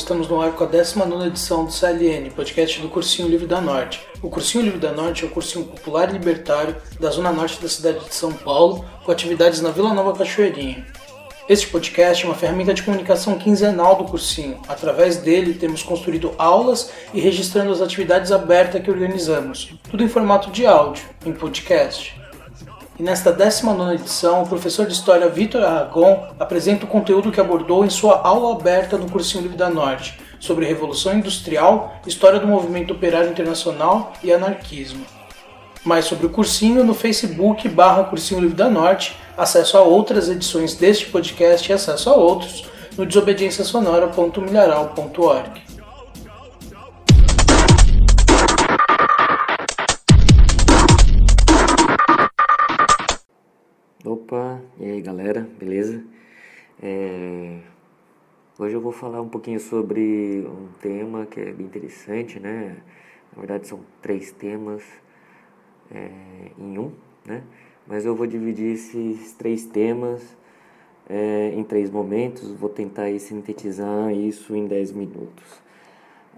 Estamos no ar com a 19 edição do CLN, podcast do Cursinho Livre da Norte. O Cursinho Livre da Norte é o cursinho popular e libertário da zona norte da cidade de São Paulo, com atividades na Vila Nova Cachoeirinha. Este podcast é uma ferramenta de comunicação quinzenal do cursinho. Através dele, temos construído aulas e registrando as atividades abertas que organizamos, tudo em formato de áudio, em podcast. E nesta 19 edição, o professor de História Vitor Aragon apresenta o conteúdo que abordou em sua aula aberta no Cursinho Livre da Norte, sobre Revolução Industrial, História do Movimento Operário Internacional e Anarquismo. Mais sobre o cursinho no Facebook barra Cursinho Livre da Norte, acesso a outras edições deste podcast e acesso a outros no desobediênciasonora.milharal.org. Opa, e aí galera, beleza? É... Hoje eu vou falar um pouquinho sobre um tema que é bem interessante, né? Na verdade são três temas é, em um, né? Mas eu vou dividir esses três temas é, em três momentos, vou tentar aí, sintetizar isso em dez minutos.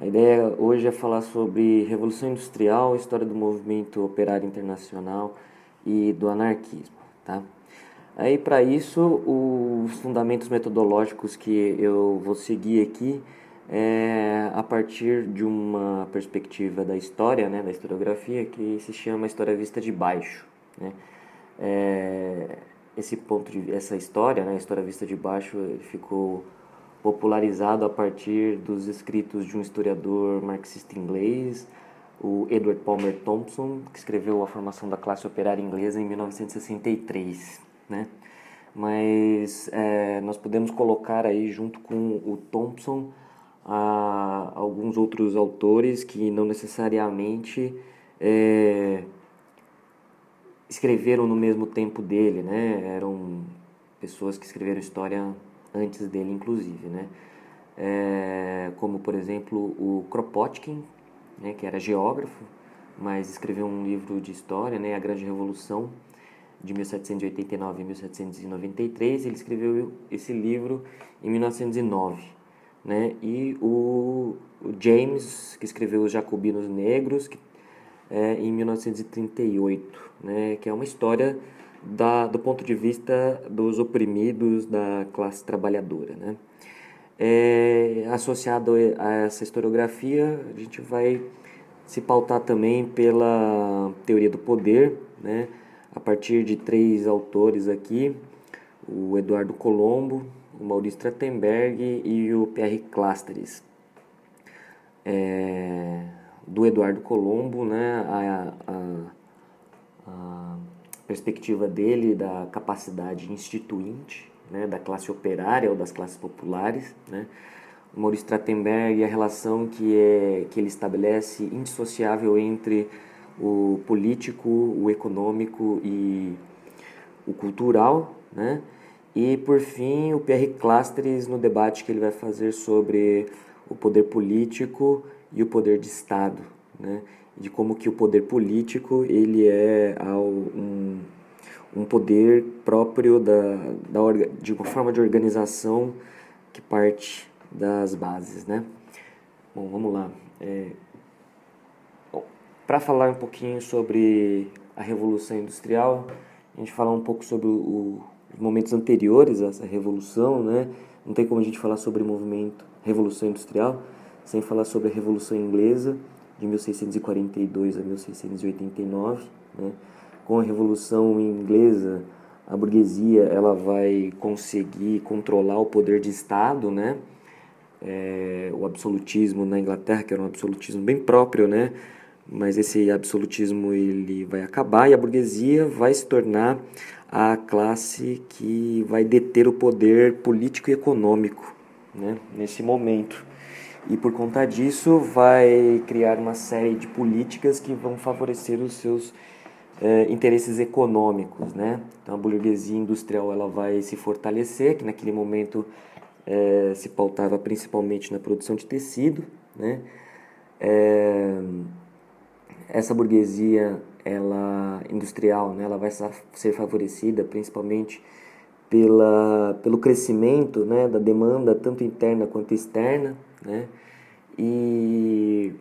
A ideia hoje é falar sobre Revolução Industrial, história do movimento operário internacional e do anarquismo, tá? Aí para isso, os fundamentos metodológicos que eu vou seguir aqui é a partir de uma perspectiva da história, né, da historiografia, que se chama história vista de baixo, né? É, esse ponto de essa história, né, história vista de baixo, ficou popularizado a partir dos escritos de um historiador marxista inglês, o Edward Palmer Thompson, que escreveu A Formação da Classe Operária Inglesa em 1963 né? Mas é, nós podemos colocar aí junto com o Thompson a, alguns outros autores que não necessariamente é, escreveram no mesmo tempo dele, né? Eram pessoas que escreveram história antes dele, inclusive, né? É, como, por exemplo, o Kropotkin, né, que era geógrafo, mas escreveu um livro de história, né, A Grande Revolução, de 1789 a 1793. Ele escreveu esse livro em 1909. Né? E o, o James, que escreveu Os Jacobinos Negros, que, é, em 1938, né? que é uma história da, do ponto de vista dos oprimidos da classe trabalhadora. Né? É, associado a essa historiografia, a gente vai se pautar também pela teoria do poder, né? A partir de três autores aqui, o Eduardo Colombo, o Maurício Trachtenberg e o Pierre Clastres. É, do Eduardo Colombo, né, a, a, a, perspectiva dele da capacidade instituinte, né, da classe operária ou das classes populares, né, o Maurício Trachtenberg, a relação que, é, que ele estabelece indissociável entre o político, o econômico e o cultural, né? E por fim, o Pierre Clastres no debate que ele vai fazer sobre o poder político e o poder de Estado, né? De como que o poder político ele é um, um poder próprio da, da de uma forma de organização que parte das bases, né? Bom, vamos lá. É, para falar um pouquinho sobre a Revolução Industrial, a gente falar um pouco sobre o, os momentos anteriores a essa revolução, né? Não tem como a gente falar sobre o movimento Revolução Industrial sem falar sobre a Revolução Inglesa de 1642 a 1689, né? Com a Revolução Inglesa, a burguesia ela vai conseguir controlar o poder de Estado, né? É, o absolutismo na Inglaterra, que era um absolutismo bem próprio, né? Mas esse absolutismo ele vai acabar e a burguesia vai se tornar a classe que vai deter o poder político e econômico né, nesse momento. E por conta disso vai criar uma série de políticas que vão favorecer os seus eh, interesses econômicos. Né? Então a burguesia industrial ela vai se fortalecer, que naquele momento eh, se pautava principalmente na produção de tecido. Né? Eh, essa burguesia ela industrial, né, ela vai ser favorecida principalmente pela, pelo crescimento né, da demanda tanto interna quanto externa, né, e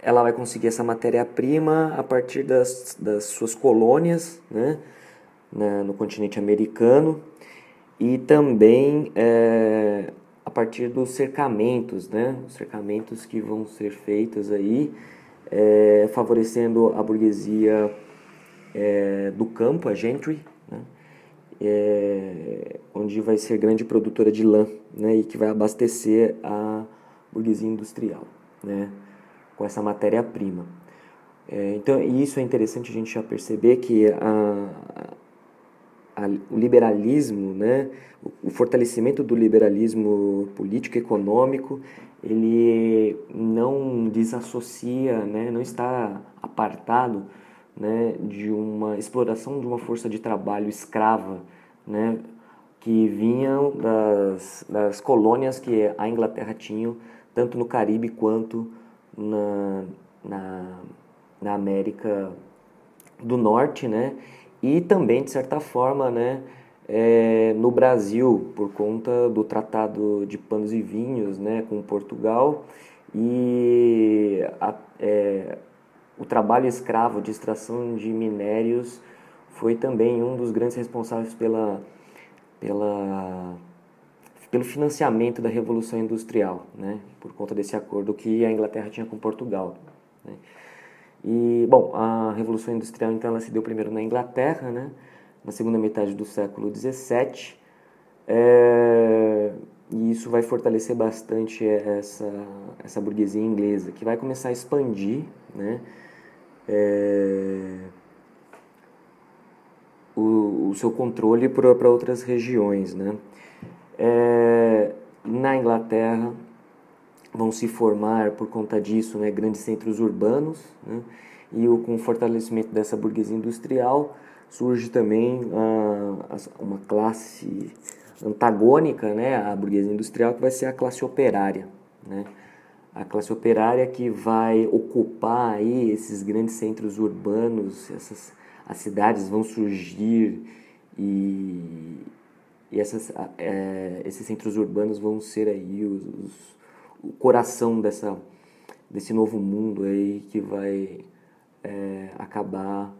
ela vai conseguir essa matéria-prima a partir das, das suas colônias né, na, no continente americano e também é, a partir dos cercamentos, né, os cercamentos que vão ser feitos aí, é, favorecendo a burguesia é, do campo, a gentry, né, é, onde vai ser grande produtora de lã né, e que vai abastecer a burguesia industrial. Né, com essa matéria-prima. É, então, isso é interessante a gente já perceber que a, a, o liberalismo, né, o, o fortalecimento do liberalismo político econômico, ele não desassocia, né, não está apartado né, de uma exploração de uma força de trabalho escrava, né, que vinham das, das colônias que a Inglaterra tinha, tanto no Caribe quanto na, na, na América do Norte, né? E também, de certa forma, né, é, no Brasil, por conta do Tratado de Panos e Vinhos né, com Portugal e a, é, o trabalho escravo de extração de minérios foi também um dos grandes responsáveis pela, pela pelo financiamento da Revolução Industrial, né, por conta desse acordo que a Inglaterra tinha com Portugal. Né. E, bom, a Revolução Industrial, então, ela se deu primeiro na Inglaterra, né, na segunda metade do século XVII, é, e isso vai fortalecer bastante essa, essa burguesia inglesa, que vai começar a expandir, né, é, o, o seu controle para outras regiões, né. É, na Inglaterra vão se formar por conta disso né, grandes centros urbanos né, e o, com o fortalecimento dessa burguesia industrial surge também a, a, uma classe antagônica né, à burguesia industrial que vai ser a classe operária. Né? A classe operária que vai ocupar aí esses grandes centros urbanos, essas, as cidades vão surgir e, e essas, é, esses centros urbanos vão ser aí os, os, o coração dessa, desse novo mundo aí que vai é, acabar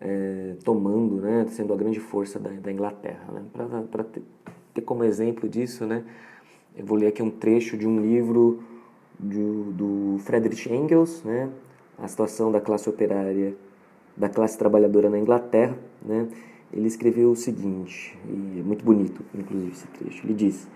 é, tomando, né, sendo a grande força da, da Inglaterra. Né? Para ter, ter, como exemplo disso, né, eu vou ler aqui um trecho de um livro do, do Friedrich Engels, né, a situação da classe operária, da classe trabalhadora na Inglaterra, né, ele escreveu o seguinte, e é muito bonito, inclusive, esse trecho. Ele diz: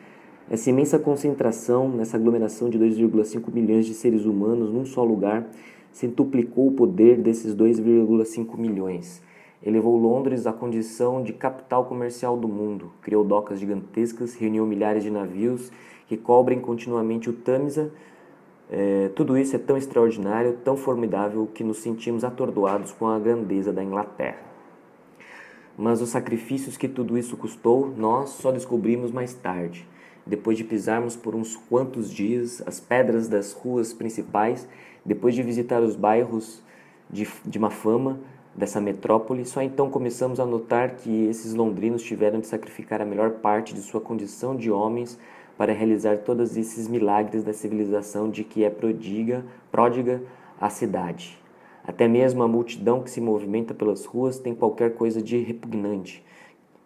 Essa imensa concentração, essa aglomeração de 2,5 milhões de seres humanos num só lugar, centuplicou o poder desses 2,5 milhões. Elevou Londres à condição de capital comercial do mundo, criou docas gigantescas, reuniu milhares de navios que cobrem continuamente o Tâmisa. É, tudo isso é tão extraordinário, tão formidável, que nos sentimos atordoados com a grandeza da Inglaterra. Mas os sacrifícios que tudo isso custou, nós só descobrimos mais tarde, depois de pisarmos por uns quantos dias as pedras das ruas principais, depois de visitar os bairros de, de má fama dessa metrópole, só então começamos a notar que esses londrinos tiveram de sacrificar a melhor parte de sua condição de homens para realizar todos esses milagres da civilização de que é prodiga, pródiga a cidade. Até mesmo a multidão que se movimenta pelas ruas tem qualquer coisa de repugnante,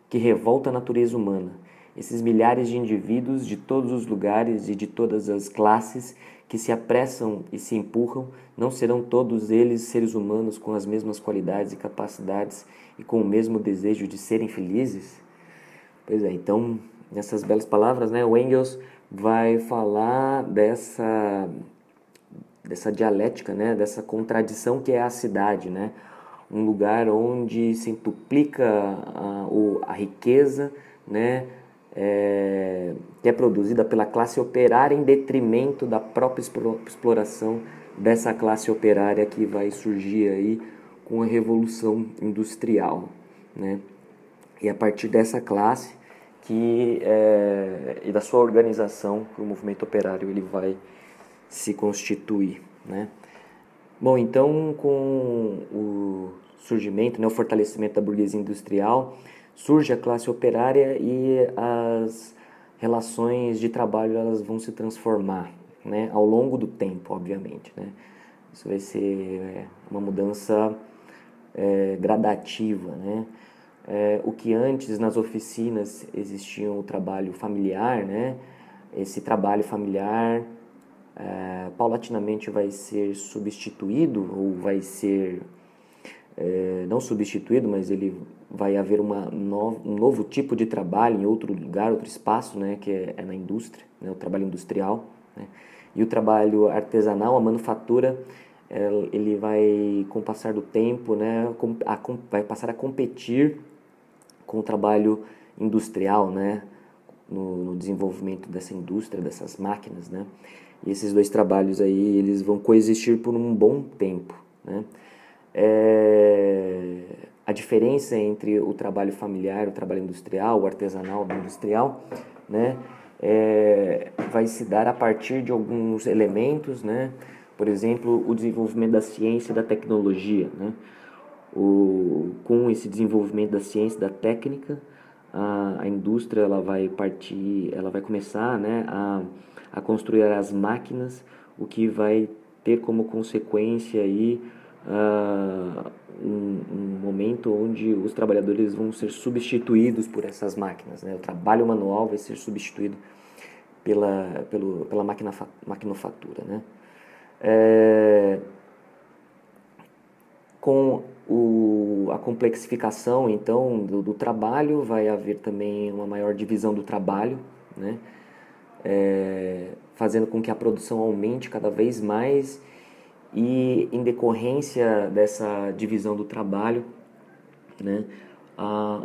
que revolta a natureza humana. Esses milhares de indivíduos de todos os lugares e de todas as classes que se apressam e se empurram, não serão todos eles seres humanos com as mesmas qualidades e capacidades e com o mesmo desejo de serem felizes? Pois é, então, nessas belas palavras, né, o Engels vai falar dessa dessa dialética, né, dessa contradição que é a cidade, né, um lugar onde se entuplica a, a riqueza, né, é, que é produzida pela classe operária em detrimento da própria exploração dessa classe operária que vai surgir aí com a revolução industrial, né, e a partir dessa classe que é, e da sua organização, o movimento operário ele vai se constituir. Né? Bom, então com o surgimento, né, o fortalecimento da burguesia industrial, surge a classe operária e as relações de trabalho elas vão se transformar, né, ao longo do tempo, obviamente, né. Isso vai ser é, uma mudança é, gradativa, né. É, o que antes nas oficinas existia o trabalho familiar, né, esse trabalho familiar é, paulatinamente vai ser substituído ou vai ser é, não substituído, mas ele vai haver uma no, um novo tipo de trabalho em outro lugar, outro espaço, né, que é, é na indústria, né, o trabalho industrial. Né, e o trabalho artesanal, a manufatura, ele vai, com o passar do tempo, né, a, vai passar a competir com o trabalho industrial, né, no, no desenvolvimento dessa indústria, dessas máquinas, né. E esses dois trabalhos aí, eles vão coexistir por um bom tempo, né. É, a diferença entre o trabalho familiar, o trabalho industrial, o artesanal, o industrial, né, é, vai se dar a partir de alguns elementos, né, por exemplo, o desenvolvimento da ciência e da tecnologia, né, o, com esse desenvolvimento da ciência e da técnica, a, a indústria ela vai partir, ela vai começar, né, a, a construir as máquinas, o que vai ter como consequência aí uh, um, um, momento onde os trabalhadores vão ser substituídos por essas máquinas. Né? O trabalho manual vai ser substituído pela, pelo, pela máquina, maquinofatura. Né? É, com o, a complexificação então do, do, trabalho vai haver também uma maior divisão do trabalho, né? É, fazendo com que a produção aumente cada vez mais e em decorrência dessa divisão do trabalho, né,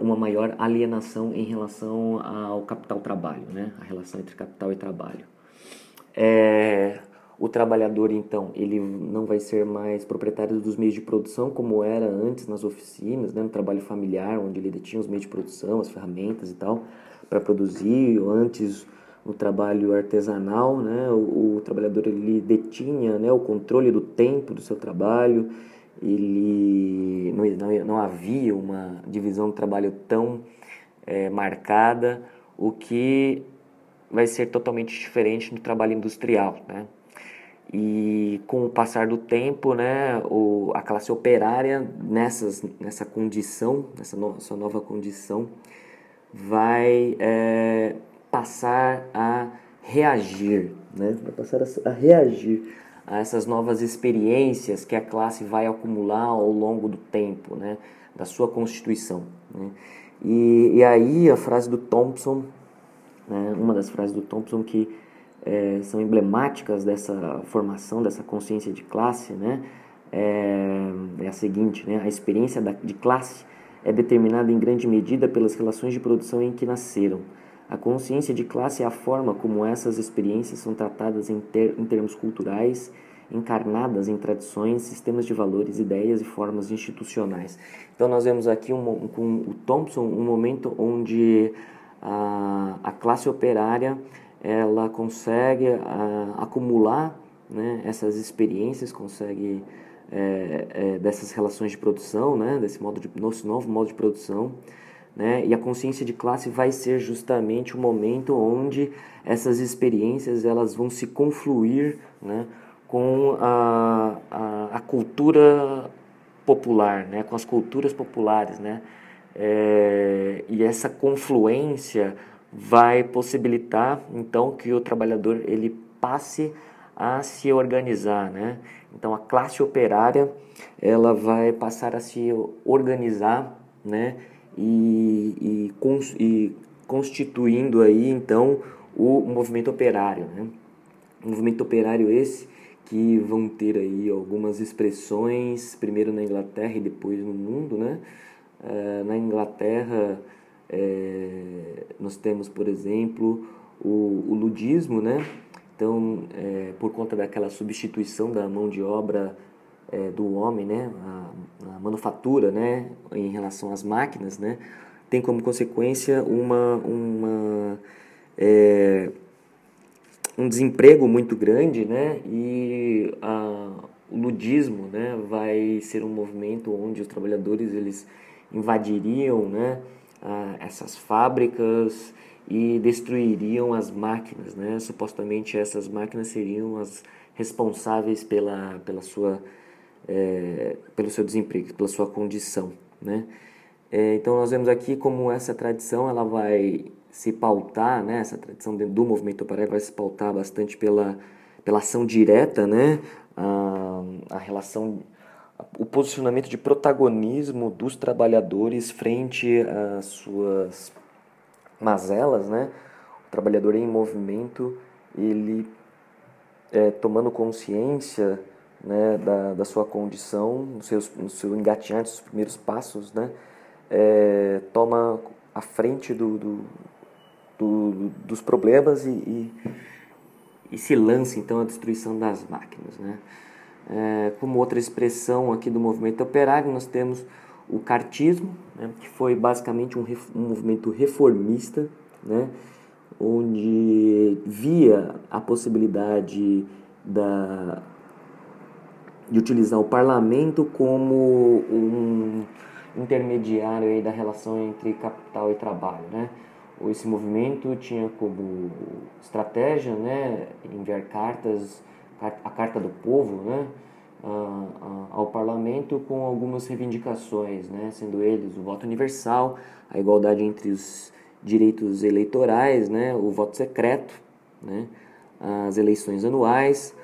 uma maior alienação em relação ao capital-trabalho, né, a relação entre capital e trabalho. É, o trabalhador, então, ele não vai ser mais proprietário dos meios de produção como era antes nas oficinas, né, no trabalho familiar, onde ele detinha os meios de produção, as ferramentas e tal, para produzir. Antes, no trabalho artesanal, né? O, o, trabalhador ele detinha, né, o controle do tempo do seu trabalho. Ele não, não, não havia uma divisão do trabalho tão é, marcada, o que vai ser totalmente diferente no trabalho industrial, né? E com o passar do tempo, né, o, a classe operária nessas, nessa condição, nessa no, nova condição, vai é, passar a reagir, né? vai passar a, reagir a essas novas experiências que a classe vai acumular ao longo do tempo, né? da sua constituição. Né? E, e aí a frase do Thompson, né? uma das frases do Thompson que é, são emblemáticas dessa formação, dessa consciência de classe, né? é, é a seguinte, né? a experiência da, de classe é determinada em grande medida pelas relações de produção em que nasceram a consciência de classe é a forma como essas experiências são tratadas em, ter, em termos culturais, encarnadas em tradições, sistemas de valores, ideias e formas institucionais. Então nós vemos aqui um, com o Thompson um momento onde a, a classe operária ela consegue a, acumular né, essas experiências, consegue é, é, dessas relações de produção, né, desse modo de, nosso novo modo de produção, né? E a consciência de classe vai ser justamente o momento onde essas experiências elas vão se confluir, né? com a, a, a cultura popular, né? com as culturas populares, né? É, e essa confluência vai possibilitar então que o trabalhador ele passe a se organizar, né? Então a classe operária ela vai passar a se organizar, né? E, e, cons, e constituindo aí então o movimento operário. Né? O movimento operário esse que vão ter aí algumas expressões, primeiro na Inglaterra e depois no mundo. Né? Uh, na Inglaterra é, nós temos, por exemplo, o, o ludismo, né? Então, é, por conta daquela substituição da mão de obra é, do homem, né, a, a, manufatura, né, em relação às máquinas, né, tem como consequência uma, uma é, um desemprego muito grande, né, e a, o ludismo, né, vai ser um movimento onde os trabalhadores eles invadiriam, né, ah, essas fábricas e destruiriam as máquinas, né? Supostamente essas máquinas seriam as responsáveis pela, pela sua, é, pelo seu desemprego, pela sua condição, né? É, então nós vemos aqui como essa tradição ela vai se pautar, né? Essa tradição do movimento operário vai se pautar bastante pela, pela ação direta, né? A, a relação o posicionamento de protagonismo dos trabalhadores frente às suas mazelas, né? O trabalhador em movimento, ele é, tomando consciência né, da, da sua condição, no, seus, no seu engatinhar, nos primeiros passos, né? É, toma a frente do, do, do, dos problemas e, e, e se lança então à destruição das máquinas, né? É, como outra expressão aqui do movimento operário, nós temos o cartismo, né, que foi basicamente um, um, movimento reformista, né, onde via a possibilidade da, de utilizar o parlamento como um intermediário aí da relação entre capital e trabalho. Né. Esse movimento tinha como estratégia né, enviar cartas a Carta do Povo, né, ao parlamento com algumas reivindicações, né, sendo eles o voto universal, a igualdade entre os direitos eleitorais, né, o voto secreto, né, as eleições anuais,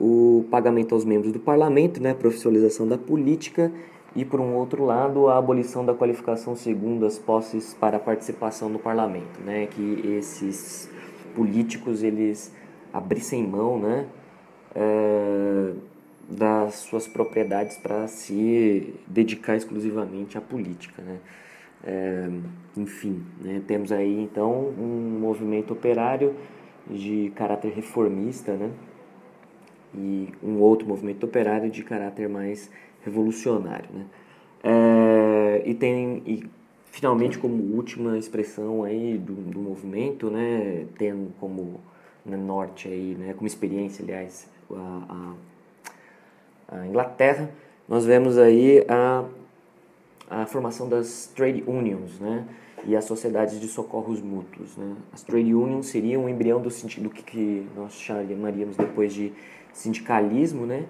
o pagamento aos membros do parlamento, né, a profissionalização da política e, por um outro lado, a abolição da qualificação segundo as posses para participação no parlamento, né, que esses políticos eles abrissem mão, né, é, das suas propriedades para se dedicar exclusivamente à política. Né? É, enfim, né? temos aí então um movimento operário de caráter reformista né? E um outro movimento operário de caráter mais revolucionário. Né? É, e tem e finalmente como última expressão aí do, do movimento, né, tendo como né, norte aí, né, como experiência, aliás, a, a, a Inglaterra, nós vemos aí a, a formação das trade unions, né? e as sociedades de socorros mútuos. Né? As trade unions seriam o embrião do sentido que, que nós chamaríamos depois de sindicalismo, né?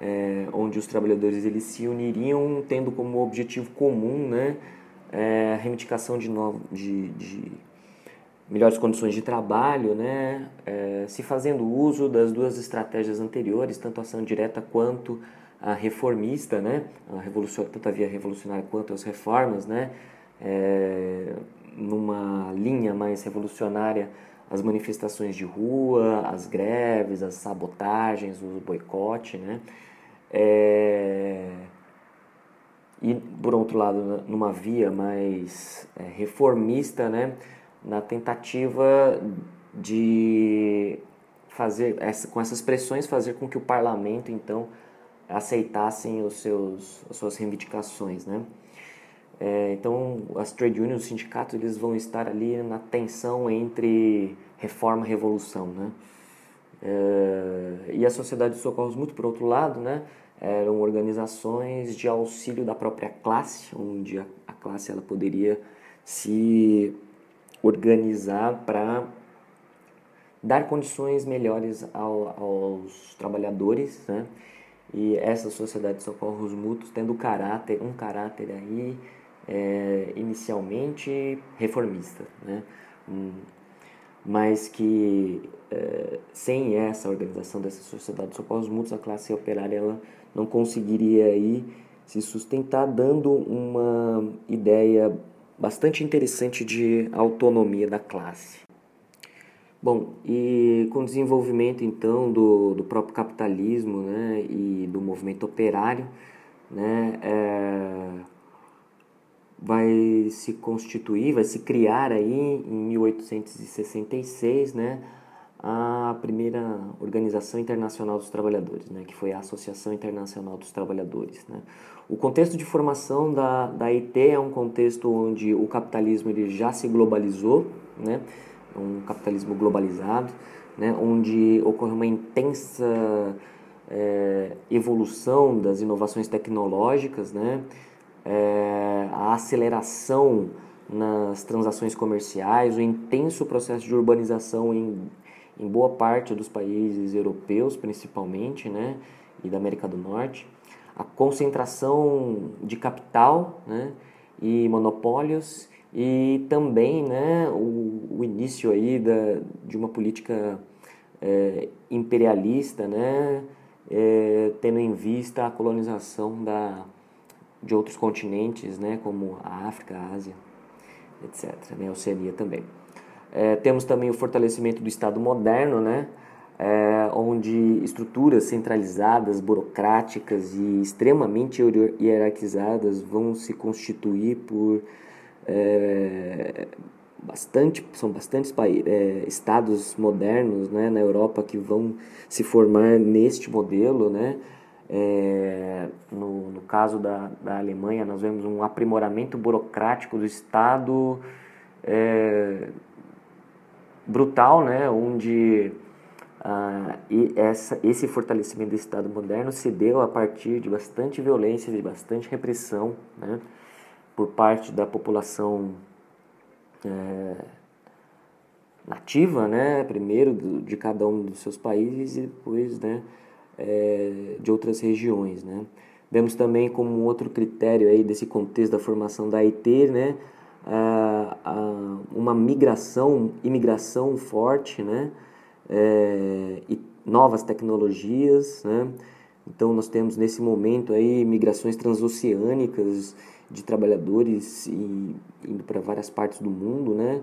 É, onde os trabalhadores eles se uniriam tendo como objetivo comum né? É, a reivindicação de, novo, de, de melhores condições de trabalho, né, é, se fazendo uso das duas estratégias anteriores, tanto a ação direta quanto a reformista, né, a revolução, tanto a via revolucionária quanto as reformas, né, é, numa linha mais revolucionária, as manifestações de rua, as greves, as sabotagens, o boicote, né, é, e por outro lado, numa via mais é, reformista, né, na tentativa de fazer essa, com essas pressões fazer com que o parlamento então aceitassem os seus as suas reivindicações né é, então as trade unions os sindicatos eles vão estar ali na tensão entre reforma e revolução né é, e a sociedade de socorros mútuos por outro lado né eram organizações de auxílio da própria classe onde a, a classe ela poderia se organizar para dar condições melhores ao, aos trabalhadores, né? E essa sociedade de socorros mútuos tendo caráter, um caráter aí é, inicialmente reformista, né? Um, mas que é, sem essa organização dessa sociedade de socorros mútuos a classe operária ela não conseguiria aí se sustentar dando uma ideia bastante interessante de autonomia da classe. Bom, e com o desenvolvimento então do, do próprio capitalismo né, e do movimento operário, né, é, vai se constituir, vai se criar aí em 1866 né, a primeira Organização Internacional dos Trabalhadores, né, que foi a Associação Internacional dos Trabalhadores. Né. O contexto de formação da, da IT é um contexto onde o capitalismo ele já se globalizou, né? um capitalismo globalizado, né? onde ocorre uma intensa é, evolução das inovações tecnológicas, né? É, a aceleração nas transações comerciais, o intenso processo de urbanização em, em boa parte dos países europeus, principalmente, né, e da América do Norte, a concentração de capital né, e monopólios. E também né, o, o início aí da, de uma política é, imperialista, né, é, tendo em vista a colonização da, de outros continentes, né, como a África, a Ásia, etc., né, a Oceania também. É, temos também o fortalecimento do Estado moderno, né, é, onde estruturas centralizadas, burocráticas e extremamente hierarquizadas vão se constituir por é, bastante são bastantes é, estados modernos né, na Europa que vão se formar neste modelo né é, no, no caso da, da Alemanha nós vemos um aprimoramento burocrático do Estado é, brutal né? Onde ah, e essa, esse fortalecimento do Estado moderno se deu a partir de bastante violência, de bastante repressão né, por parte da população é, nativa, né, primeiro de cada um dos seus países e depois né, é, de outras regiões. Né. Vemos também como outro critério aí desse contexto da formação da IT, né, a, a, uma migração, imigração forte, né, é, e novas tecnologias, né? Então nós temos nesse momento aí migrações transoceânicas de trabalhadores e, indo para várias partes do mundo, né?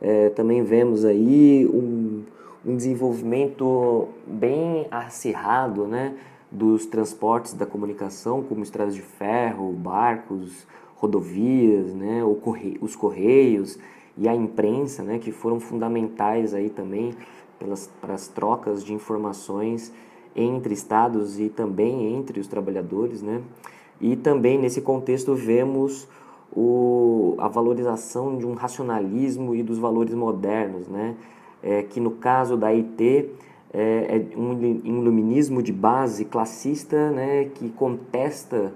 É, também vemos aí um, um desenvolvimento bem acirrado, né? Dos transportes da comunicação, como estradas de ferro, barcos, rodovias, né? Os correios e a imprensa, né? Que foram fundamentais aí também pelas, para as trocas de informações entre estados e também entre os trabalhadores, né? E também nesse contexto vemos o, a valorização de um racionalismo e dos valores modernos, né? É, que no caso da IT é, é um, um iluminismo de base classista, né? Que contesta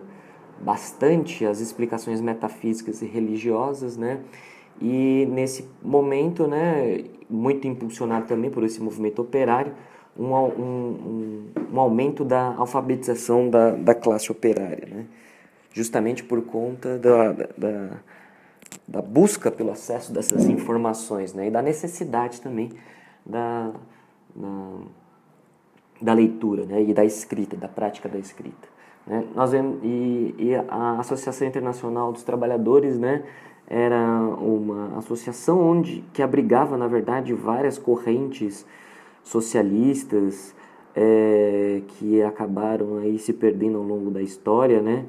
bastante as explicações metafísicas e religiosas, né? E nesse momento, né, muito impulsionado também por esse movimento operário, um, um, um aumento da alfabetização da, da classe operária, né? justamente por conta da, da, da busca pelo acesso dessas informações né? e da necessidade também da, da, da leitura né? e da escrita, da prática da escrita. Né? Nós vemos, e, e a Associação Internacional dos Trabalhadores né, era uma associação onde que abrigava na verdade várias correntes socialistas é, que acabaram aí se perdendo ao longo da história, né?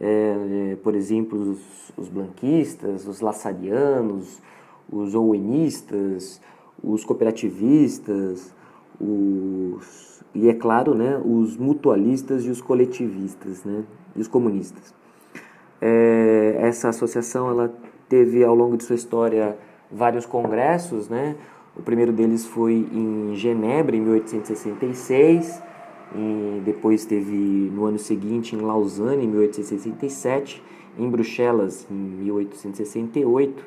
É, por exemplo, os, os, blanquistas, os laçarianos, os owenistas, os cooperativistas, os, e é claro, né, os mutualistas e os coletivistas, né, e os comunistas. É, essa associação ela teve ao longo de sua história vários congressos, né? O primeiro deles foi em Genebra, em 1866, e depois teve no ano seguinte em Lausanne, em 1867, em Bruxelas, em 1868,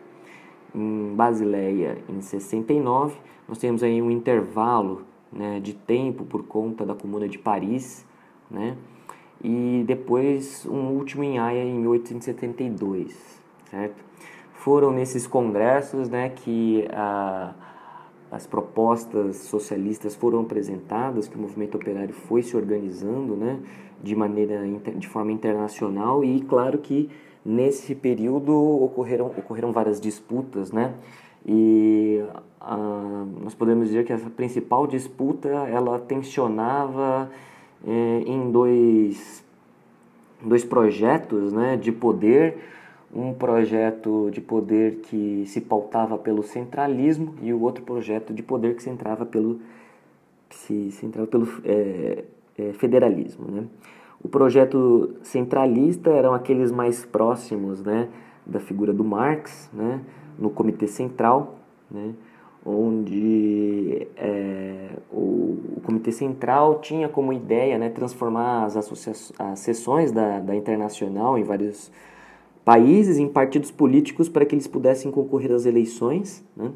em Basileia, em 69. Nós temos aí um intervalo né, de tempo por conta da Comuna de Paris, né? E depois um último em Haia, em 1872, certo? foram nesses congressos né, que a, as propostas socialistas foram apresentadas, que o movimento operário foi se organizando né, de maneira de forma internacional e claro que nesse período ocorreram ocorreram várias disputas, né? E a, nós podemos dizer que a principal disputa ela tensionava é, em dois dois projetos, né, de poder um projeto de poder que se pautava pelo centralismo e o outro projeto de poder que se entrava pelo, se, se entrava pelo é, é, federalismo. Né? O projeto centralista eram aqueles mais próximos né, da figura do Marx, né, no Comitê Central, né, onde é, o, o, Comitê Central tinha como ideia né, transformar as, as sessões da, da Internacional em vários países, em partidos políticos para que eles pudessem concorrer às eleições, né?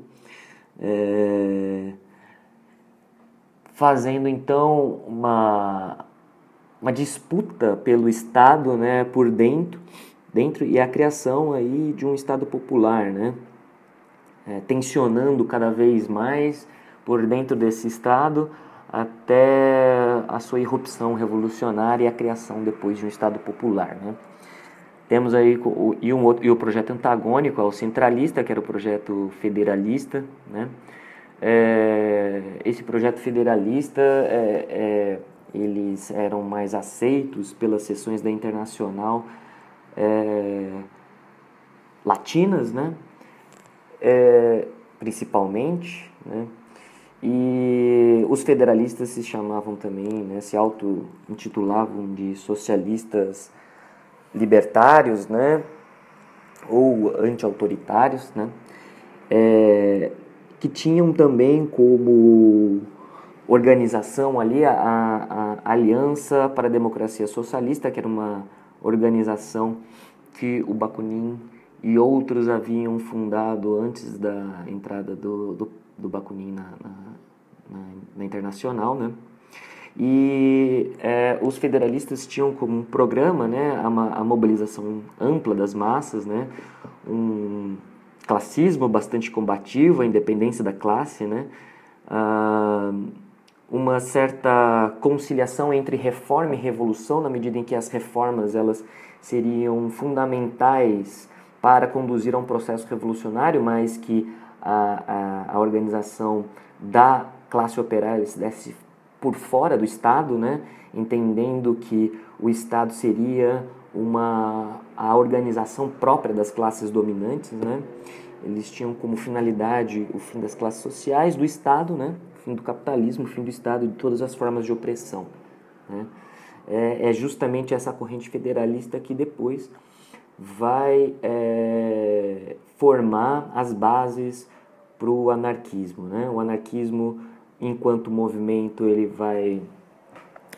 É, fazendo então uma, uma disputa pelo Estado, né, por dentro, dentro e a criação aí de um Estado popular, né, é, tensionando cada vez mais por dentro desse Estado até a sua irrupção revolucionária e a criação depois de um Estado popular, né. Temos aí o, e, um outro, e o projeto antagônico ao centralista, que era o projeto federalista, né, é, esse projeto federalista, é, é, eles eram mais aceitos pelas sessões da Internacional é, latinas, né? É, principalmente, né? E os federalistas se chamavam também, né, se auto-intitulavam de socialistas libertários, né, ou anti-autoritários, né, é, que tinham também como organização ali a, a, Aliança para a Democracia Socialista, que era uma organização que o Bakunin e outros haviam fundado antes da entrada do, do, do Bakunin na, na, na, na Internacional, né? E é, os federalistas tinham como um programa né, a, a mobilização ampla das massas, né, um, classismo bastante combativo, a independência da classe, né? Ah, uma certa conciliação entre reforma e revolução, na medida em que as reformas elas seriam fundamentais para conduzir a um processo revolucionário, mas que a, a, a organização da classe operária estivesse por fora do Estado, né? entendendo que o Estado seria uma a organização própria das classes dominantes, né? Eles tinham como finalidade o fim das classes sociais, do Estado, né? O fim do capitalismo, o fim do Estado e de todas as formas de opressão. Né? É, é justamente essa corrente federalista que depois vai é, formar as bases para o anarquismo. Né? O anarquismo, enquanto movimento, ele vai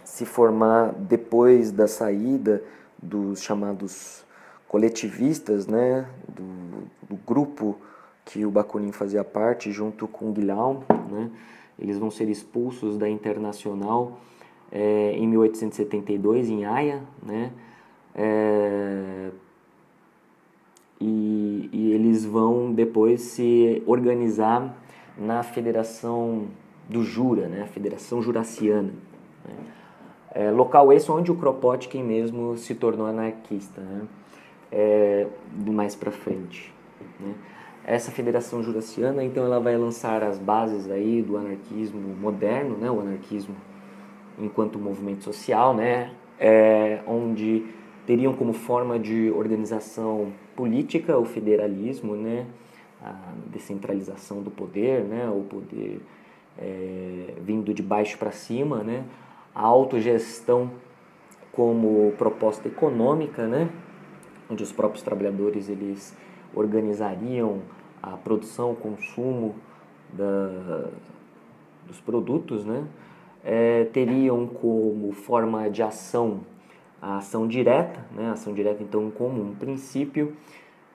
se formar depois da saída dos chamados coletivistas, né, do, do, grupo que o Bakunin fazia parte, junto com Guilherme, né, eles vão ser expulsos da Internacional é, em 1872 em Haia, né, é, e, e, eles vão depois se organizar na Federação do Jura, né, a Federação Jurassiana. Né. É, local esse onde o Kropotkin mesmo se tornou anarquista, né? É, mais para frente. Né? Essa Federação Jurassiana, então, ela vai lançar as bases aí do anarquismo moderno, né? O anarquismo enquanto movimento social, né? É, onde teriam como forma de organização política o federalismo, né? A descentralização do poder, né? O poder é, vindo de baixo para cima, né? a autogestão como proposta econômica, né? onde os próprios trabalhadores eles organizariam a produção, o consumo da, dos produtos, né? É, teriam como forma de ação a ação direta, né? A ação direta então como um princípio,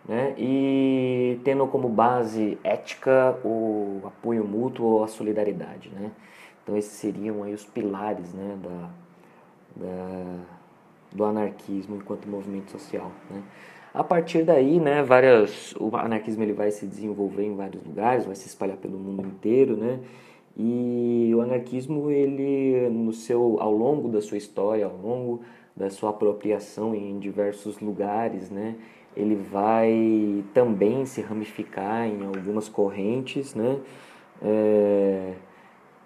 né? E tendo como base ética o apoio mútuo a solidariedade, né? Então esses seriam aí os pilares né, da, da, do anarquismo enquanto movimento social. Né? A partir daí, né, várias, o anarquismo ele vai se desenvolver em vários lugares, vai se espalhar pelo mundo inteiro, né? E o anarquismo ele no seu ao longo da sua história, ao longo da sua apropriação em diversos lugares, né? Ele vai também se ramificar em algumas correntes, né? É,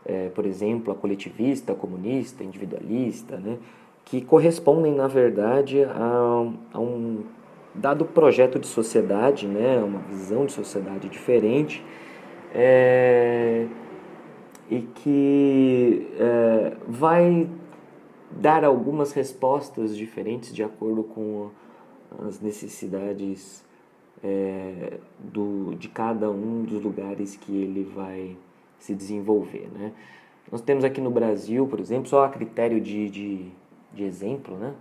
é, por exemplo, a coletivista, a comunista, individualista, né, que correspondem, na verdade, a, a, um dado projeto de sociedade, né, uma visão de sociedade diferente, é, e que é, vai dar algumas respostas diferentes de acordo com as necessidades é, do, de cada um dos lugares que ele vai se desenvolver. Né? Nós temos aqui no Brasil, por exemplo, só a critério de, de, de exemplo, né?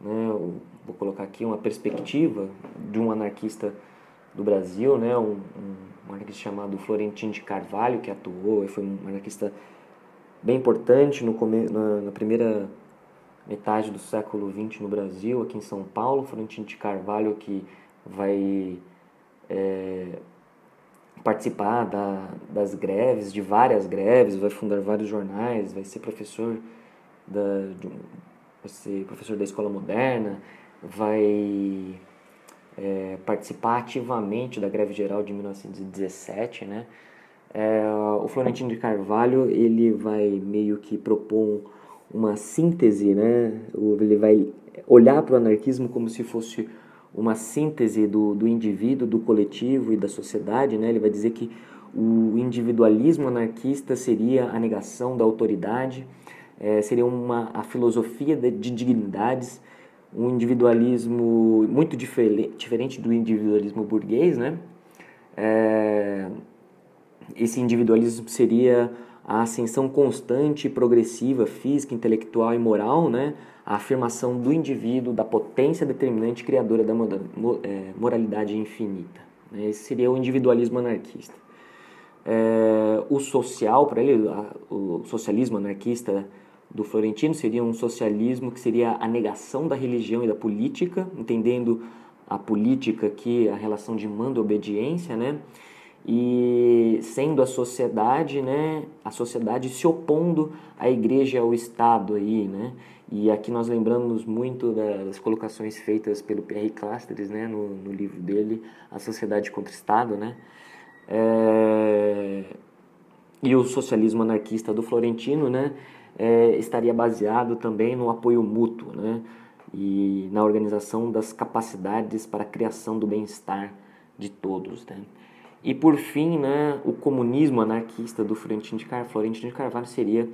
né? vou colocar aqui uma perspectiva de um anarquista do Brasil, né? um, um anarquista chamado Florentino de Carvalho, que atuou e foi um anarquista bem importante no, na, na primeira metade do século XX no Brasil, aqui em São Paulo, Florentino de Carvalho, que vai é, participar da, das greves, de várias greves, vai fundar vários jornais, vai ser professor da, de, vai ser professor da escola moderna, vai é, participar ativamente da greve geral de 1917, né? É, o Florentino de Carvalho ele vai meio que propor uma síntese, né? Ele vai olhar para o anarquismo como se fosse uma síntese do, do indivíduo, do coletivo e da sociedade, né? Ele vai dizer que o individualismo anarquista seria a negação da autoridade, é, seria uma a filosofia de, de dignidades, um individualismo muito diferente, diferente do individualismo burguês, né? É, esse individualismo seria a ascensão constante e progressiva, física, intelectual e moral, né? a afirmação do indivíduo, da potência determinante criadora da é, moralidade infinita. Né? Esse seria o individualismo anarquista. É, o social, para ele, o socialismo anarquista do Florentino seria um socialismo que seria a negação da religião e da política, entendendo a política aqui, a relação de mando e obediência, né? E sendo a sociedade, né, a sociedade se opondo à igreja ao Estado aí, né, e aqui nós lembramos muito das colocações feitas pelo Pierre Clastres, né, no, no livro dele, A Sociedade contra o Estado, né, é... e o socialismo anarquista do Florentino, né, é, estaria baseado também no apoio mútuo, né, e na organização das capacidades para a criação do bem-estar de todos, né. E por fim, né, o comunismo anarquista do Florentino de Carvalho, Florentino de Carvalho seria,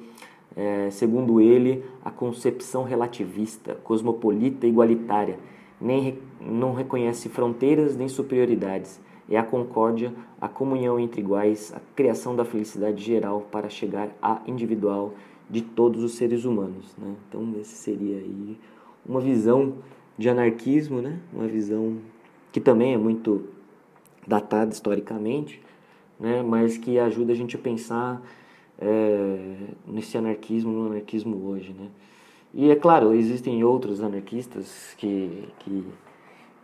é, segundo ele, a concepção relativista, cosmopolita e igualitária. Nem, não reconhece fronteiras nem superioridades. É a concórdia, a comunhão entre iguais, a criação da felicidade geral para chegar à individual de todos os seres humanos. Né? Então, esse seria aí uma visão de anarquismo, né? uma visão que também é muito datada historicamente, né, mas que ajuda a gente a pensar é, nesse anarquismo, no anarquismo hoje. Né. E é claro, existem outros anarquistas que, que,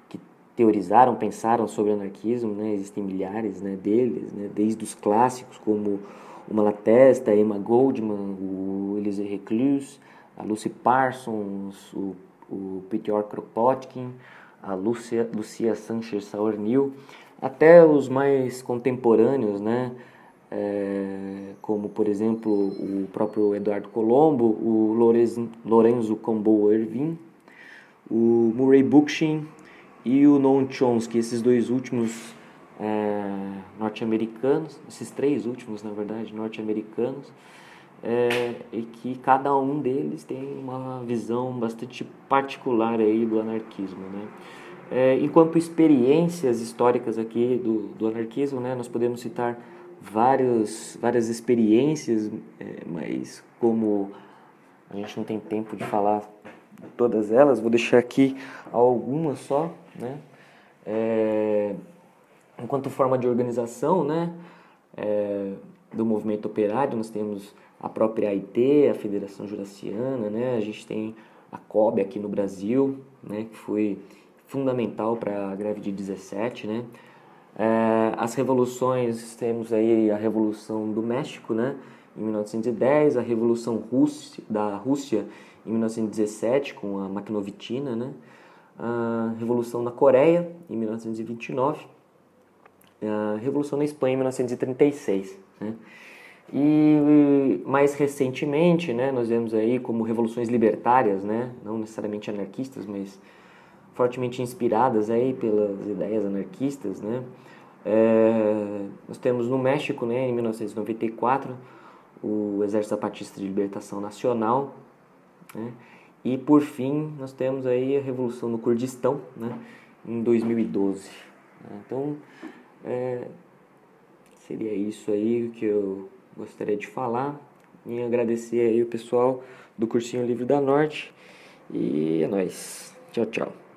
que teorizaram, pensaram sobre anarquismo, né, existem milhares né, deles, né, desde os clássicos como o Malatesta, Emma Goldman, o Elise Reclus, a Lucy Parsons, o, o Peter Kropotkin, a Lucia, Lucia Sanchez Saornil, até os mais contemporâneos, né? É, como por exemplo o próprio Eduardo Colombo, o Lorenzo, Combo Irving, o Murray Bookchin e o Noam Chomsky, esses dois últimos é, norte-americanos, esses três últimos na verdade norte-americanos, é, e que cada um deles tem uma visão bastante particular aí do anarquismo, né? É, enquanto experiências históricas aqui do, do anarquismo, né, nós podemos citar vários, várias experiências, é, mas como a gente não tem tempo de falar todas elas, vou deixar aqui algumas só. Né? É, enquanto forma de organização né, é, do movimento operário, nós temos a própria AIT, a Federação Jurassiana, né? a gente tem a COB aqui no Brasil, né, que foi fundamental para a greve de 17, né? É, as revoluções, temos aí a Revolução do México, né? Em 1910, a Revolução Rússia, da Rússia em 1917 com a Makhnovitina, né? A Revolução na Coreia em 1929, a Revolução na Espanha em 1936, né? E mais recentemente, né, nós vemos aí como revoluções libertárias, né, não necessariamente anarquistas, mas fortemente inspiradas aí pelas ideias anarquistas, né? É, nós temos no México, né, em 1994, o Exército Zapatista de Libertação Nacional, né? E por fim, nós temos aí a Revolução no Kurdistão, né, em 2012. Né? Então, é, seria isso aí que eu gostaria de falar e agradecer aí o pessoal do Cursinho Livre da Norte E é nóis. Tchau, tchau.